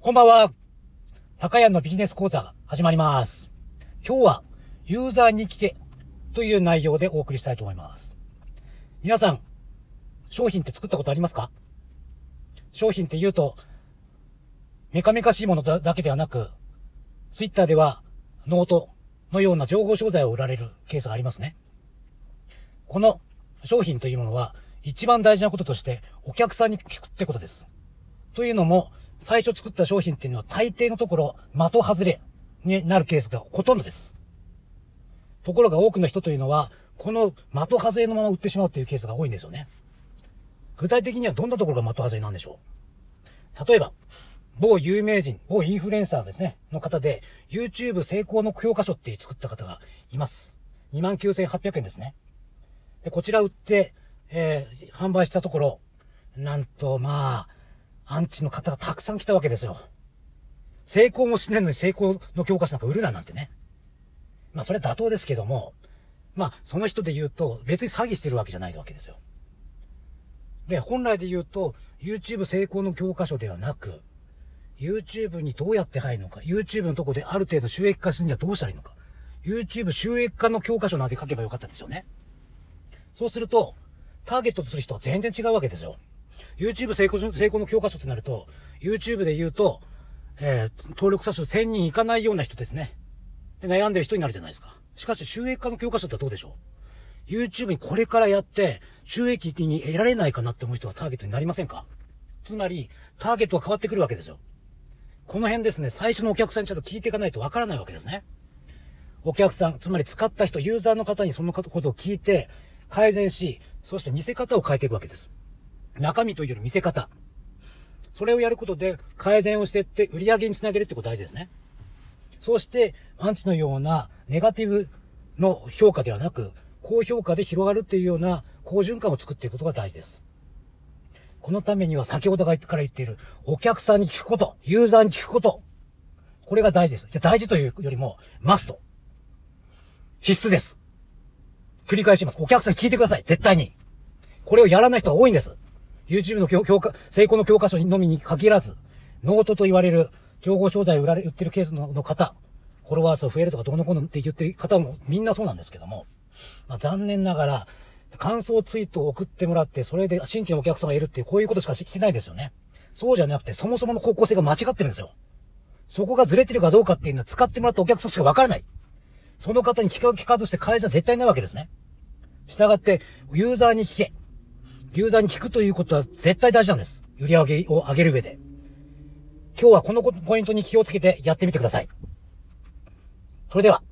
こんばんは。高谷のビジネス講座始まります。今日はユーザーに聞けという内容でお送りしたいと思います。皆さん、商品って作ったことありますか？商品って言うと、メカメカしいものだだけではなく、ツイッターではノートのような情報商材を売られるケースがありますね。この商品というものは一番大事なこととしてお客さんに聞くってことです。というのも、最初作った商品っていうのは大抵のところ的外れになるケースがほとんどです。ところが多くの人というのは、この的外れのまま売ってしまうっていうケースが多いんですよね。具体的にはどんなところが的外れなんでしょう？例えば、某有名人、某インフルエンサーですね、の方で、YouTube 成功の教科書って作った方がいます。29,800円ですね。で、こちら売って、えー販売したところ、なんと、まあ、アンチの方がたくさん来たわけですよ。成功もしないのに成功の教科書なんか売るななんてね。まあ、それは妥当ですけども、まあ、その人で言うと、別に詐欺してるわけじゃないわけですよ。で、本来で言うと、YouTube 成功の教科書ではなく、YouTube にどうやって入るのか、YouTube のとこである程度収益化するにはどうしたらいいのか、YouTube 収益化の教科書なんて書けばよかったですよね。そうすると、ターゲットとする人は全然違うわけですよ。YouTube 成功成功の教科書ってなると、YouTube で言うと、えー登録者数1000人いかないような人ですね。で、悩んでる人になるじゃないですか。しかし、収益化の教科書ってどうでしょう ?YouTube にこれからやって、収益に得られないかなって思う人はターゲットになりませんか？つまり、ターゲットが変わってくるわけですよ。この辺ですね、最初のお客さんにちゃんと聞いていかないとわからないわけですね。お客さん、つまり使った人、ユーザーの方にそのことを聞いて、改善し、そして見せ方を変えていくわけです。中身というより見せ方。それをやることで改善をしていって売り上げにつなげるってこと大事ですね。そうして、アンチのようなネガティブの評価ではなく、高評価で広がるっていうような好循環を作っていくことが大事です。このためには先ほどから言っているお客さんに聞くこと、ユーザーに聞くこと。これが大事です。じゃ大事というよりも、マスト。必須です。繰り返します。お客さん聞いてください。絶対に。これをやらない人が多いんです。YouTube の教教科、成功の教科書のみに限らず、ノートと言われる情報商材を売られ、売ってるケースのの方、フォロワー数増えるとかどうのこうのって言ってる方もみんなそうなんですけども、まあ、残念ながら、感想ツイートを送ってもらって、それで新規のお客様がいるっていう、こういうことしかしてないですよね。そうじゃなくて、そもそもの方向性が間違ってるんですよ。そこがずれてるかどうかっていうのは使ってもらったお客さんしかわからない。その方に聞か聞かずして変えじゃ絶対ないわけですね。したがって、ユーザーに聞け。ユーザーに聞くということは絶対大事なんです。売り上げを上げる上で。今日はこのポイントに気をつけてやってみてください。それでは。